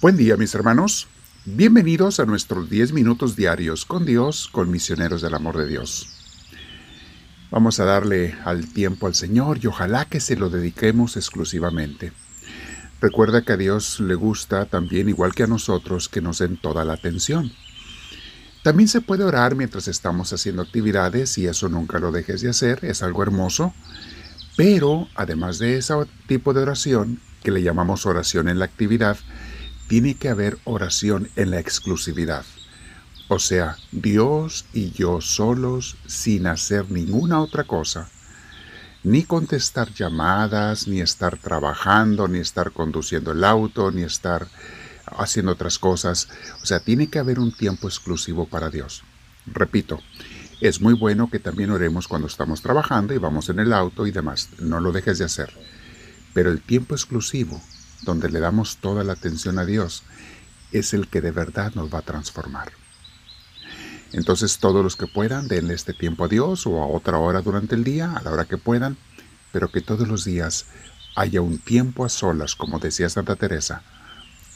Buen día mis hermanos, bienvenidos a nuestros 10 minutos diarios con Dios, con misioneros del amor de Dios. Vamos a darle al tiempo al Señor y ojalá que se lo dediquemos exclusivamente. Recuerda que a Dios le gusta también, igual que a nosotros, que nos den toda la atención. También se puede orar mientras estamos haciendo actividades y eso nunca lo dejes de hacer, es algo hermoso. Pero además de ese tipo de oración, que le llamamos oración en la actividad, tiene que haber oración en la exclusividad. O sea, Dios y yo solos sin hacer ninguna otra cosa. Ni contestar llamadas, ni estar trabajando, ni estar conduciendo el auto, ni estar haciendo otras cosas. O sea, tiene que haber un tiempo exclusivo para Dios. Repito, es muy bueno que también oremos cuando estamos trabajando y vamos en el auto y demás. No lo dejes de hacer. Pero el tiempo exclusivo donde le damos toda la atención a Dios, es el que de verdad nos va a transformar. Entonces todos los que puedan, denle este tiempo a Dios o a otra hora durante el día, a la hora que puedan, pero que todos los días haya un tiempo a solas, como decía Santa Teresa,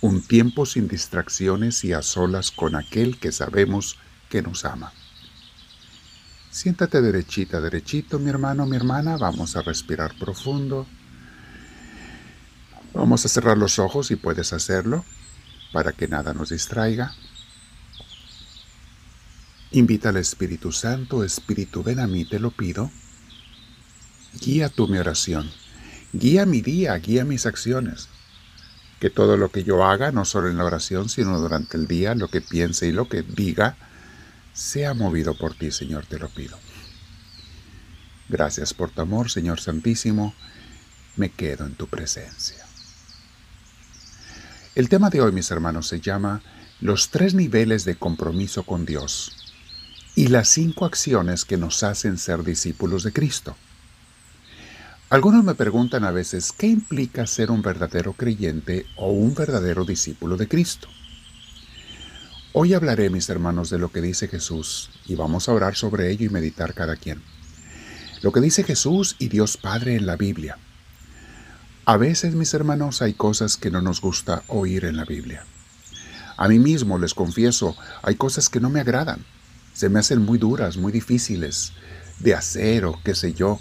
un tiempo sin distracciones y a solas con aquel que sabemos que nos ama. Siéntate derechita, derechito, mi hermano, mi hermana, vamos a respirar profundo. Vamos a cerrar los ojos y puedes hacerlo para que nada nos distraiga. Invita al Espíritu Santo, Espíritu, ven a mí, te lo pido. Guía tu mi oración, guía mi día, guía mis acciones. Que todo lo que yo haga, no solo en la oración, sino durante el día, lo que piense y lo que diga, sea movido por ti, Señor, te lo pido. Gracias por tu amor, Señor Santísimo, me quedo en tu presencia. El tema de hoy, mis hermanos, se llama Los tres niveles de compromiso con Dios y las cinco acciones que nos hacen ser discípulos de Cristo. Algunos me preguntan a veces qué implica ser un verdadero creyente o un verdadero discípulo de Cristo. Hoy hablaré, mis hermanos, de lo que dice Jesús y vamos a orar sobre ello y meditar cada quien. Lo que dice Jesús y Dios Padre en la Biblia a veces, mis hermanos, hay cosas que no nos gusta oír en la Biblia. A mí mismo, les confieso, hay cosas que no me agradan. Se me hacen muy duras, muy difíciles de hacer o qué sé yo.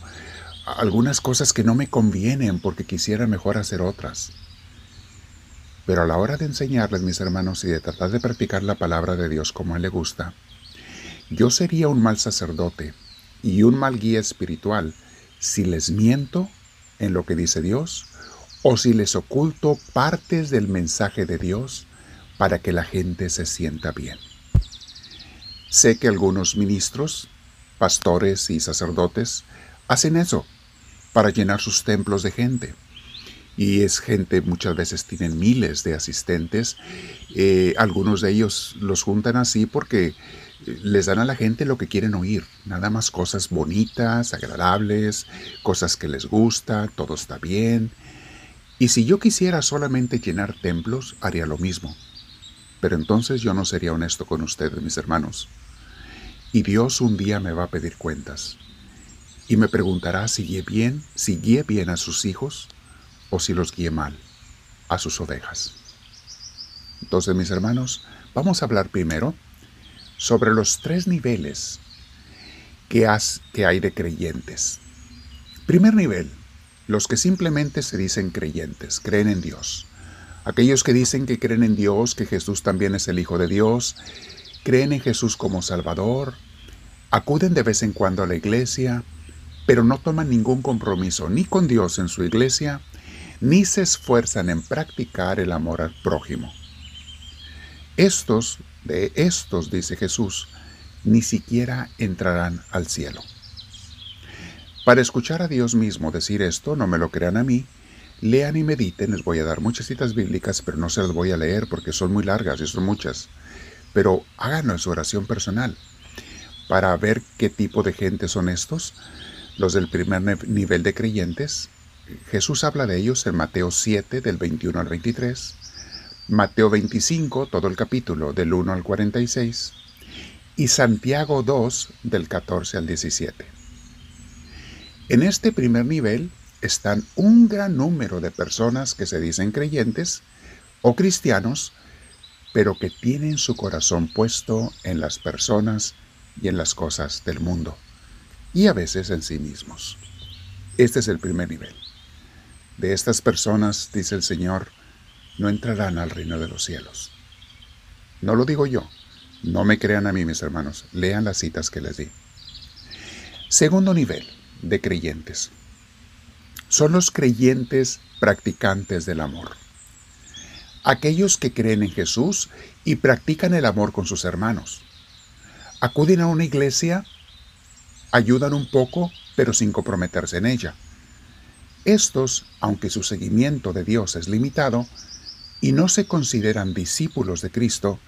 Algunas cosas que no me convienen porque quisiera mejor hacer otras. Pero a la hora de enseñarles, mis hermanos, y de tratar de practicar la palabra de Dios como a Él le gusta, yo sería un mal sacerdote y un mal guía espiritual si les miento en lo que dice Dios o si les oculto partes del mensaje de Dios para que la gente se sienta bien. Sé que algunos ministros, pastores y sacerdotes hacen eso para llenar sus templos de gente. Y es gente, muchas veces tienen miles de asistentes. Eh, algunos de ellos los juntan así porque les dan a la gente lo que quieren oír, nada más cosas bonitas, agradables, cosas que les gusta, todo está bien, y si yo quisiera solamente llenar templos, haría lo mismo. Pero entonces yo no sería honesto con ustedes, mis hermanos. Y Dios un día me va a pedir cuentas. Y me preguntará si guié bien, si guié bien a sus hijos o si los guié mal, a sus ovejas. Entonces, mis hermanos, vamos a hablar primero sobre los tres niveles que, que hay de creyentes. Primer nivel, los que simplemente se dicen creyentes, creen en Dios. Aquellos que dicen que creen en Dios, que Jesús también es el Hijo de Dios, creen en Jesús como Salvador, acuden de vez en cuando a la iglesia, pero no toman ningún compromiso ni con Dios en su iglesia, ni se esfuerzan en practicar el amor al prójimo. Estos, de estos, dice Jesús, ni siquiera entrarán al cielo. Para escuchar a Dios mismo decir esto, no me lo crean a mí, lean y mediten, les voy a dar muchas citas bíblicas, pero no se las voy a leer porque son muy largas y son muchas. Pero háganlo en su oración personal para ver qué tipo de gente son estos, los del primer nivel de creyentes. Jesús habla de ellos en Mateo 7 del 21 al 23, Mateo 25, todo el capítulo del 1 al 46, y Santiago 2 del 14 al 17. En este primer nivel están un gran número de personas que se dicen creyentes, o cristianos, pero que tienen su corazón puesto en las personas y en las cosas del mundo, y a veces en sí mismos. Este es el primer nivel. De estas personas, dice el Señor, no entrarán al reino de los cielos. No lo digo yo, no me crean a mí, mis hermanos, lean las citas que les di. Segundo nivel de creyentes. Son los creyentes practicantes del amor. Aquellos que creen en Jesús y practican el amor con sus hermanos. Acuden a una iglesia, ayudan un poco, pero sin comprometerse en ella. Estos, aunque su seguimiento de Dios es limitado y no se consideran discípulos de Cristo,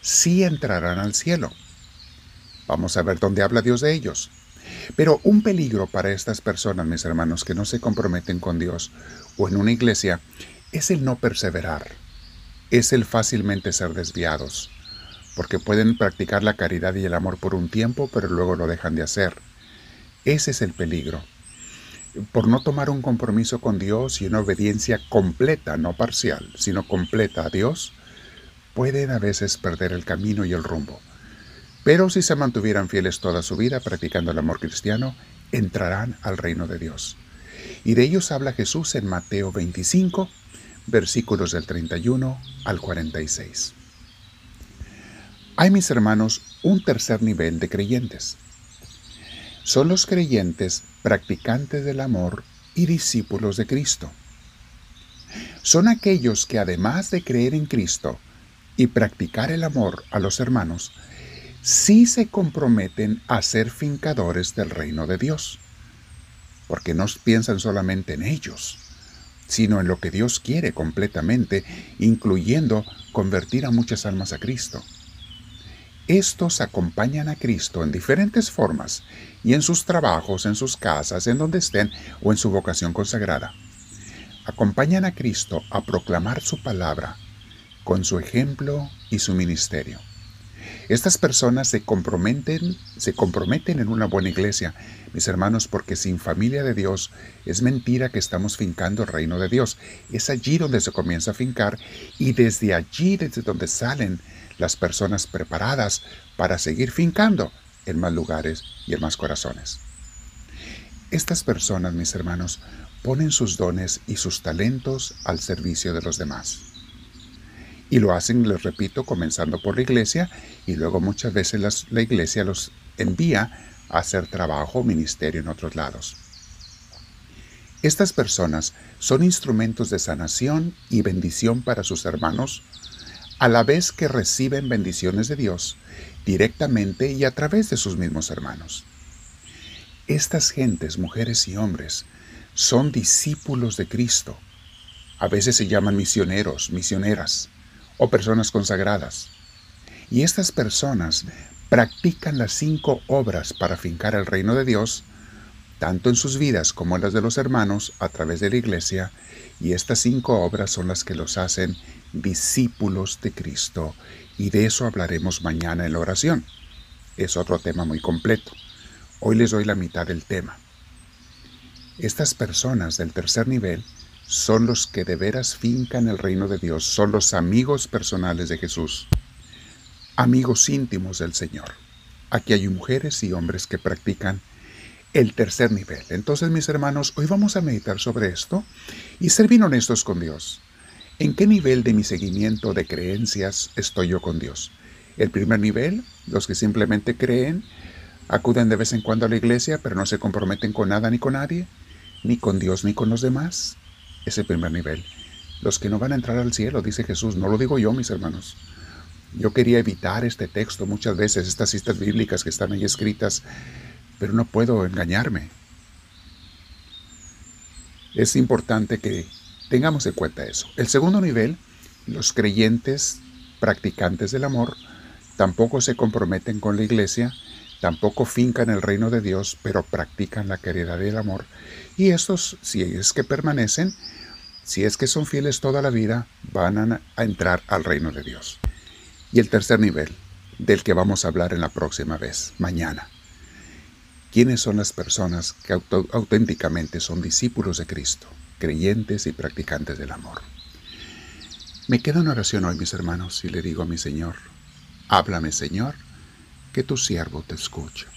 sí entrarán al cielo. Vamos a ver dónde habla Dios de ellos. Pero un peligro para estas personas, mis hermanos, que no se comprometen con Dios o en una iglesia, es el no perseverar, es el fácilmente ser desviados, porque pueden practicar la caridad y el amor por un tiempo, pero luego lo dejan de hacer. Ese es el peligro. Por no tomar un compromiso con Dios y una obediencia completa, no parcial, sino completa a Dios, pueden a veces perder el camino y el rumbo. Pero si se mantuvieran fieles toda su vida practicando el amor cristiano, entrarán al reino de Dios. Y de ellos habla Jesús en Mateo 25, versículos del 31 al 46. Hay, mis hermanos, un tercer nivel de creyentes. Son los creyentes practicantes del amor y discípulos de Cristo. Son aquellos que además de creer en Cristo y practicar el amor a los hermanos, sí se comprometen a ser fincadores del reino de Dios, porque no piensan solamente en ellos, sino en lo que Dios quiere completamente, incluyendo convertir a muchas almas a Cristo. Estos acompañan a Cristo en diferentes formas y en sus trabajos, en sus casas, en donde estén o en su vocación consagrada. Acompañan a Cristo a proclamar su palabra con su ejemplo y su ministerio. Estas personas se comprometen, se comprometen en una buena iglesia, mis hermanos, porque sin familia de Dios es mentira que estamos fincando el reino de Dios. Es allí donde se comienza a fincar y desde allí, desde donde salen las personas preparadas para seguir fincando en más lugares y en más corazones. Estas personas, mis hermanos, ponen sus dones y sus talentos al servicio de los demás. Y lo hacen, les repito, comenzando por la iglesia y luego muchas veces la iglesia los envía a hacer trabajo ministerio en otros lados. Estas personas son instrumentos de sanación y bendición para sus hermanos, a la vez que reciben bendiciones de Dios directamente y a través de sus mismos hermanos. Estas gentes, mujeres y hombres, son discípulos de Cristo. A veces se llaman misioneros, misioneras o personas consagradas. Y estas personas practican las cinco obras para fincar el reino de Dios, tanto en sus vidas como en las de los hermanos a través de la iglesia, y estas cinco obras son las que los hacen discípulos de Cristo, y de eso hablaremos mañana en la oración. Es otro tema muy completo. Hoy les doy la mitad del tema. Estas personas del tercer nivel son los que de veras fincan el reino de Dios, son los amigos personales de Jesús, amigos íntimos del Señor. Aquí hay mujeres y hombres que practican el tercer nivel. Entonces, mis hermanos, hoy vamos a meditar sobre esto y ser bien honestos con Dios. ¿En qué nivel de mi seguimiento de creencias estoy yo con Dios? El primer nivel, los que simplemente creen, acuden de vez en cuando a la iglesia, pero no se comprometen con nada ni con nadie, ni con Dios ni con los demás es el primer nivel. Los que no van a entrar al cielo, dice Jesús, no lo digo yo, mis hermanos. Yo quería evitar este texto muchas veces, estas citas bíblicas que están ahí escritas, pero no puedo engañarme. Es importante que tengamos en cuenta eso. El segundo nivel, los creyentes practicantes del amor, tampoco se comprometen con la iglesia, tampoco fincan el reino de Dios, pero practican la caridad y el amor. Y estos, si es que permanecen, si es que son fieles toda la vida, van a, entrar al reino de Dios. Y el tercer nivel, del que vamos a hablar en la próxima vez, mañana. ¿Quiénes son las personas que auténticamente son discípulos de Cristo, creyentes y practicantes del amor? Me quedo en oración hoy, mis hermanos, y le digo a mi Señor, háblame, Señor, que tu siervo te escucha.